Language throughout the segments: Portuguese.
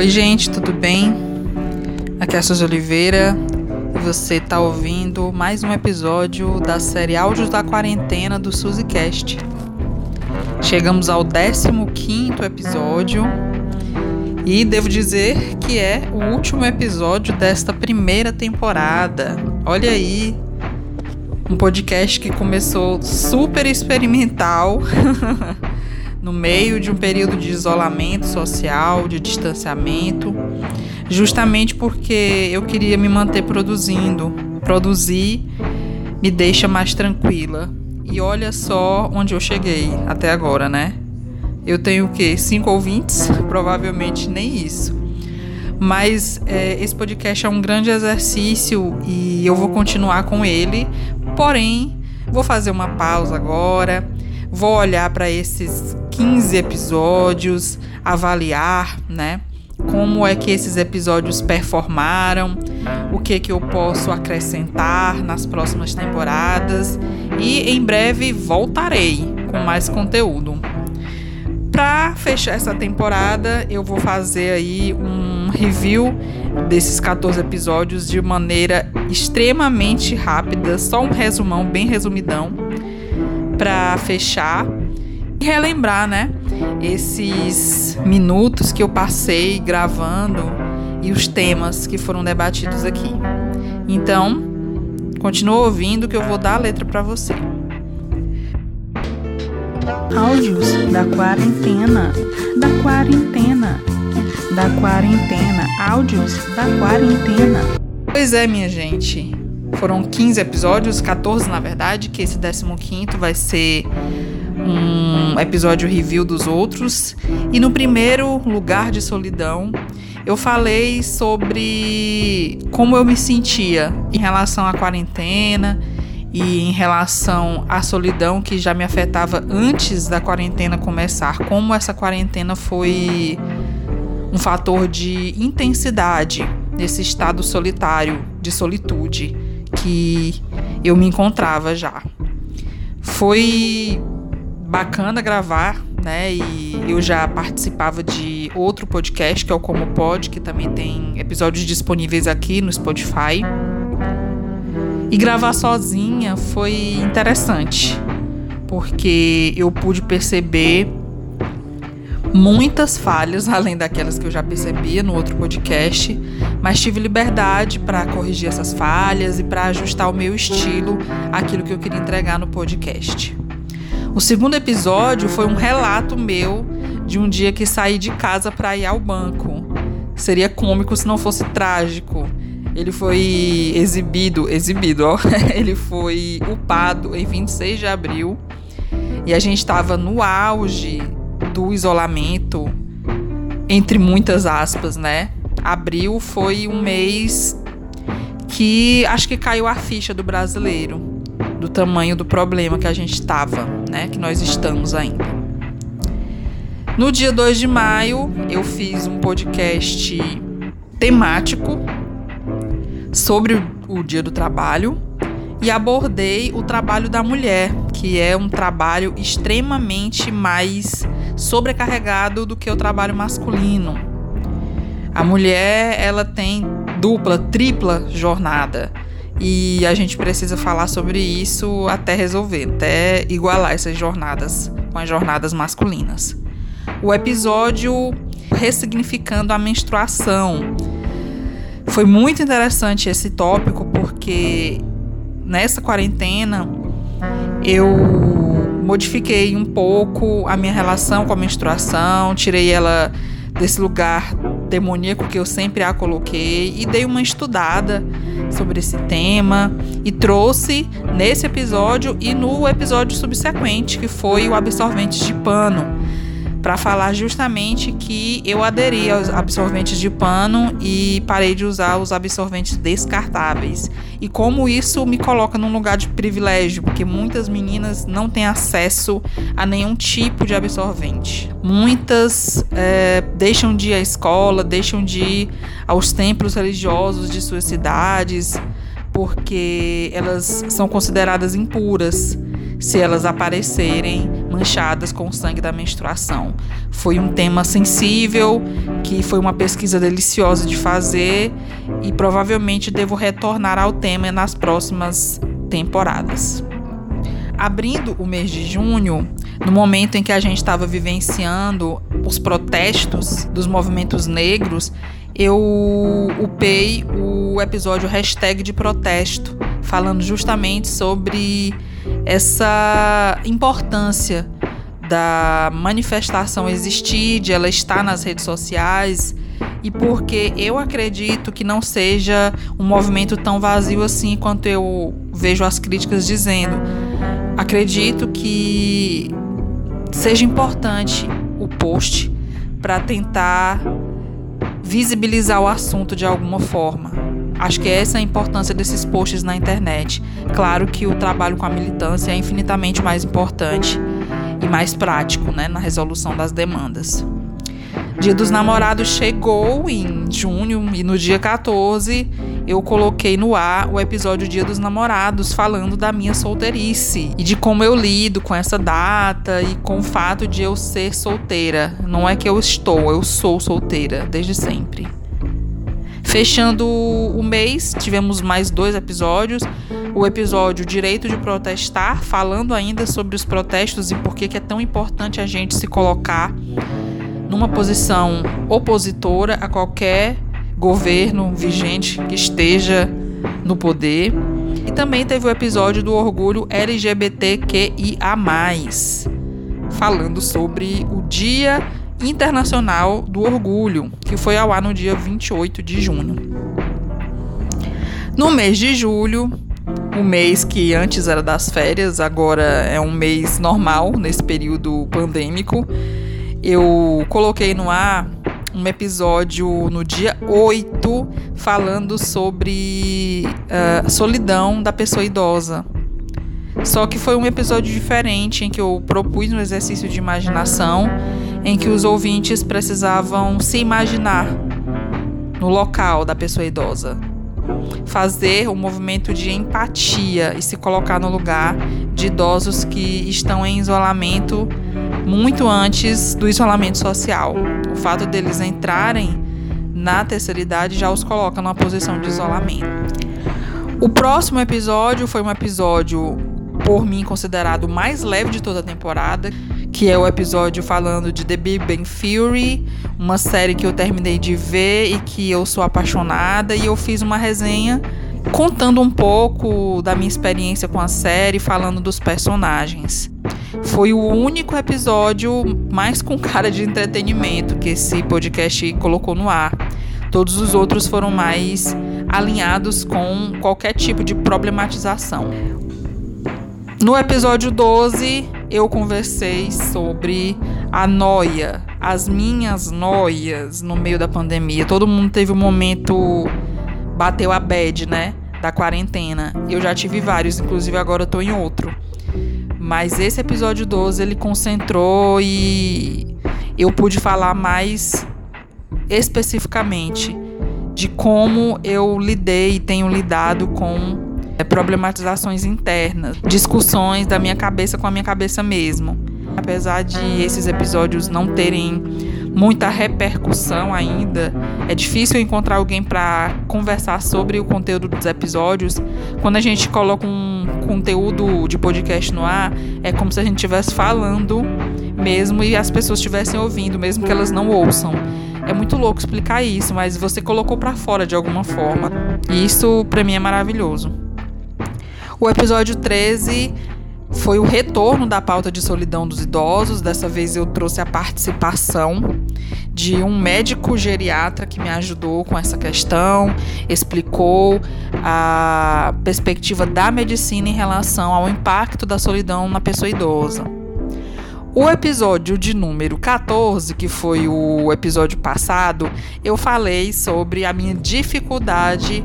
Oi, gente, tudo bem? Aqui é a Suzy Oliveira e você está ouvindo mais um episódio da série Áudios da Quarentena do SuzyCast. Chegamos ao 15 episódio e devo dizer que é o último episódio desta primeira temporada. Olha aí, um podcast que começou super experimental. no meio de um período de isolamento social, de distanciamento, justamente porque eu queria me manter produzindo. Produzir me deixa mais tranquila. E olha só onde eu cheguei até agora, né? Eu tenho o quê? Cinco ouvintes? Provavelmente nem isso. Mas é, esse podcast é um grande exercício e eu vou continuar com ele. Porém, vou fazer uma pausa agora. Vou olhar para esses 15 episódios, avaliar, né? Como é que esses episódios performaram, o que que eu posso acrescentar nas próximas temporadas e em breve voltarei com mais conteúdo. Para fechar essa temporada, eu vou fazer aí um review desses 14 episódios de maneira extremamente rápida, só um resumão bem resumidão para fechar e relembrar, né? Esses minutos que eu passei gravando e os temas que foram debatidos aqui. Então, continua ouvindo que eu vou dar a letra para você. Áudios da quarentena, da quarentena, da quarentena, áudios da quarentena. Pois é, minha gente. Foram 15 episódios, 14 na verdade, que esse 15 vai ser um episódio review dos outros. E no primeiro lugar de solidão, eu falei sobre como eu me sentia em relação à quarentena e em relação à solidão que já me afetava antes da quarentena começar. Como essa quarentena foi um fator de intensidade nesse estado solitário, de solitude que eu me encontrava já. Foi bacana gravar, né? E eu já participava de outro podcast, que é o Como Pod, que também tem episódios disponíveis aqui no Spotify. E gravar sozinha foi interessante, porque eu pude perceber muitas falhas, além daquelas que eu já percebia no outro podcast, mas tive liberdade para corrigir essas falhas e para ajustar o meu estilo àquilo que eu queria entregar no podcast. O segundo episódio foi um relato meu de um dia que saí de casa para ir ao banco. Seria cômico se não fosse trágico. Ele foi exibido, exibido, ó. Ele foi upado em 26 de abril. E a gente estava no auge do isolamento, entre muitas aspas, né? Abril foi um mês que acho que caiu a ficha do brasileiro do tamanho do problema que a gente estava, né? Que nós estamos ainda. No dia 2 de maio, eu fiz um podcast temático sobre o Dia do Trabalho e abordei o trabalho da mulher, que é um trabalho extremamente mais sobrecarregado do que o trabalho masculino. A mulher, ela tem dupla, tripla jornada e a gente precisa falar sobre isso até resolver, até igualar essas jornadas com as jornadas masculinas. O episódio ressignificando a menstruação. Foi muito interessante esse tópico porque nessa quarentena eu modifiquei um pouco a minha relação com a menstruação, tirei ela desse lugar demoníaco que eu sempre a coloquei e dei uma estudada sobre esse tema e trouxe nesse episódio e no episódio subsequente, que foi o absorvente de pano para falar justamente que eu aderi aos absorventes de pano e parei de usar os absorventes descartáveis. E como isso me coloca num lugar de privilégio, porque muitas meninas não têm acesso a nenhum tipo de absorvente. Muitas é, deixam de ir à escola, deixam de ir aos templos religiosos de suas cidades, porque elas são consideradas impuras se elas aparecerem manchadas com o sangue da menstruação. Foi um tema sensível, que foi uma pesquisa deliciosa de fazer e provavelmente devo retornar ao tema nas próximas temporadas. Abrindo o mês de junho, no momento em que a gente estava vivenciando os protestos dos movimentos negros, eu upei o episódio hashtag de protesto, falando justamente sobre essa importância da manifestação existir, de ela estar nas redes sociais, e porque eu acredito que não seja um movimento tão vazio assim quanto eu vejo as críticas dizendo. Acredito que seja importante o post para tentar visibilizar o assunto de alguma forma. Acho que essa é a importância desses posts na internet. Claro que o trabalho com a militância é infinitamente mais importante e mais prático né, na resolução das demandas. Dia dos Namorados chegou em junho e no dia 14 eu coloquei no ar o episódio Dia dos Namorados falando da minha solteirice e de como eu lido com essa data e com o fato de eu ser solteira. Não é que eu estou, eu sou solteira desde sempre. Fechando o mês, tivemos mais dois episódios. O episódio Direito de Protestar, falando ainda sobre os protestos e por que é tão importante a gente se colocar numa posição opositora a qualquer governo vigente que esteja no poder. E também teve o episódio do orgulho LGBTQIA, falando sobre o Dia Internacional do Orgulho, que foi ao ar no dia 28 de junho. No mês de julho, o mês que antes era das férias, agora é um mês normal nesse período pandêmico, eu coloquei no ar um episódio no dia 8 falando sobre uh, solidão da pessoa idosa. Só que foi um episódio diferente em que eu propus um exercício de imaginação em que os ouvintes precisavam se imaginar no local da pessoa idosa. Fazer um movimento de empatia e se colocar no lugar de idosos que estão em isolamento muito antes do isolamento social. O fato deles entrarem na terceira idade já os coloca numa posição de isolamento. O próximo episódio foi um episódio, por mim, considerado o mais leve de toda a temporada, que é o episódio falando de The Big Bang Theory, uma série que eu terminei de ver e que eu sou apaixonada, e eu fiz uma resenha contando um pouco da minha experiência com a série, falando dos personagens. Foi o único episódio mais com cara de entretenimento que esse podcast colocou no ar. Todos os outros foram mais alinhados com qualquer tipo de problematização. No episódio 12, eu conversei sobre a noia, as minhas noias no meio da pandemia. Todo mundo teve um momento bateu a bad, né, da quarentena. Eu já tive vários, inclusive agora eu tô em outro. Mas esse episódio 12 ele concentrou e eu pude falar mais especificamente de como eu lidei e tenho lidado com problematizações internas, discussões da minha cabeça com a minha cabeça mesmo. Apesar de esses episódios não terem muita repercussão ainda. É difícil encontrar alguém para conversar sobre o conteúdo dos episódios. Quando a gente coloca um conteúdo de podcast no ar, é como se a gente estivesse falando mesmo e as pessoas estivessem ouvindo, mesmo que elas não ouçam. É muito louco explicar isso, mas você colocou para fora de alguma forma. E isso para mim é maravilhoso. O episódio 13 foi o retorno da pauta de solidão dos idosos. Dessa vez eu trouxe a participação de um médico geriatra que me ajudou com essa questão, explicou a perspectiva da medicina em relação ao impacto da solidão na pessoa idosa. O episódio de número 14, que foi o episódio passado, eu falei sobre a minha dificuldade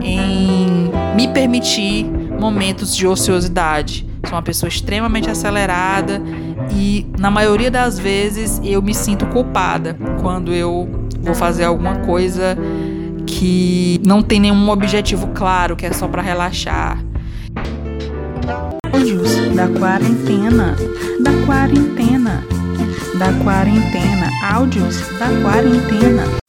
em me permitir momentos de ociosidade Sou uma pessoa extremamente acelerada e na maioria das vezes eu me sinto culpada quando eu vou fazer alguma coisa que não tem nenhum objetivo claro, que é só para relaxar. Áudios da quarentena, da quarentena, da quarentena, áudios da quarentena.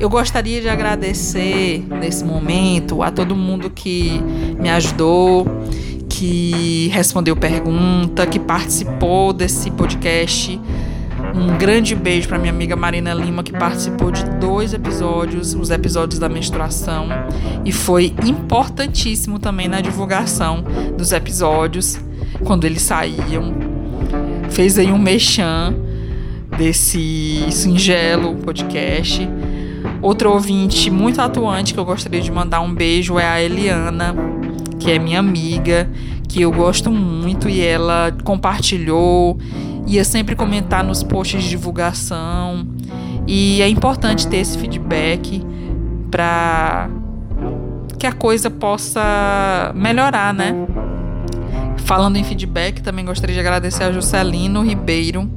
Eu gostaria de agradecer nesse momento a todo mundo que me ajudou, que respondeu pergunta, que participou desse podcast. Um grande beijo para minha amiga Marina Lima, que participou de dois episódios, os episódios da menstruação, e foi importantíssimo também na divulgação dos episódios, quando eles saíam. Fez aí um mechan desse singelo podcast. Outro ouvinte muito atuante que eu gostaria de mandar um beijo é a Eliana, que é minha amiga, que eu gosto muito e ela compartilhou, ia sempre comentar nos posts de divulgação. E é importante ter esse feedback para que a coisa possa melhorar, né? Falando em feedback, também gostaria de agradecer a Juscelino Ribeiro,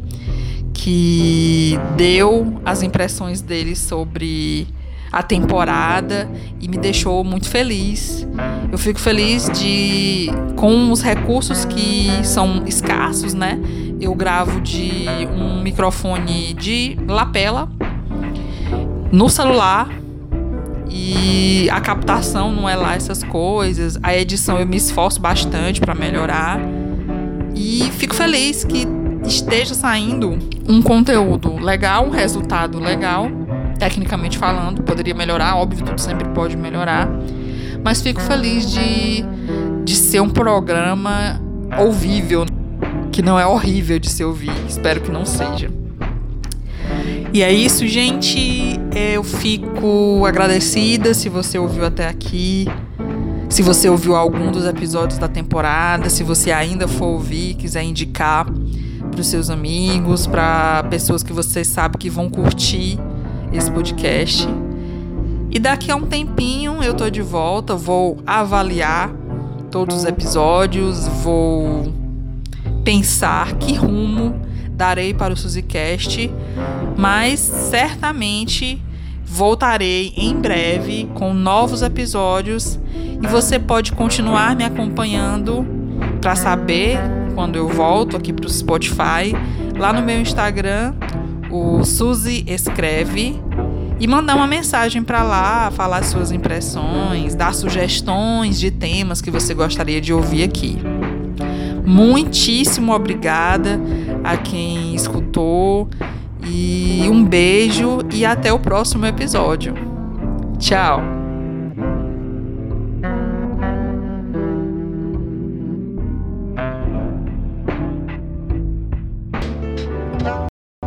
que deu as impressões dele sobre a temporada e me deixou muito feliz. Eu fico feliz de com os recursos que são escassos, né? Eu gravo de um microfone de lapela no celular e a captação não é lá essas coisas. A edição eu me esforço bastante para melhorar e fico feliz que esteja saindo um conteúdo legal, um resultado legal, tecnicamente falando, poderia melhorar, óbvio, tudo sempre pode melhorar, mas fico feliz de, de ser um programa ouvível, que não é horrível de se ouvir, espero que não seja. E é isso, gente. Eu fico agradecida se você ouviu até aqui. Se você ouviu algum dos episódios da temporada, se você ainda for ouvir, quiser indicar para os seus amigos, para pessoas que você sabe que vão curtir esse podcast. E daqui a um tempinho eu tô de volta, vou avaliar todos os episódios, vou pensar que rumo darei para o SuzyCast, mas certamente voltarei em breve com novos episódios e você pode continuar me acompanhando para saber quando eu volto aqui para o Spotify, lá no meu Instagram, o Suzy Escreve, e mandar uma mensagem para lá, falar suas impressões, dar sugestões de temas que você gostaria de ouvir aqui. Muitíssimo obrigada a quem escutou e um beijo e até o próximo episódio. Tchau!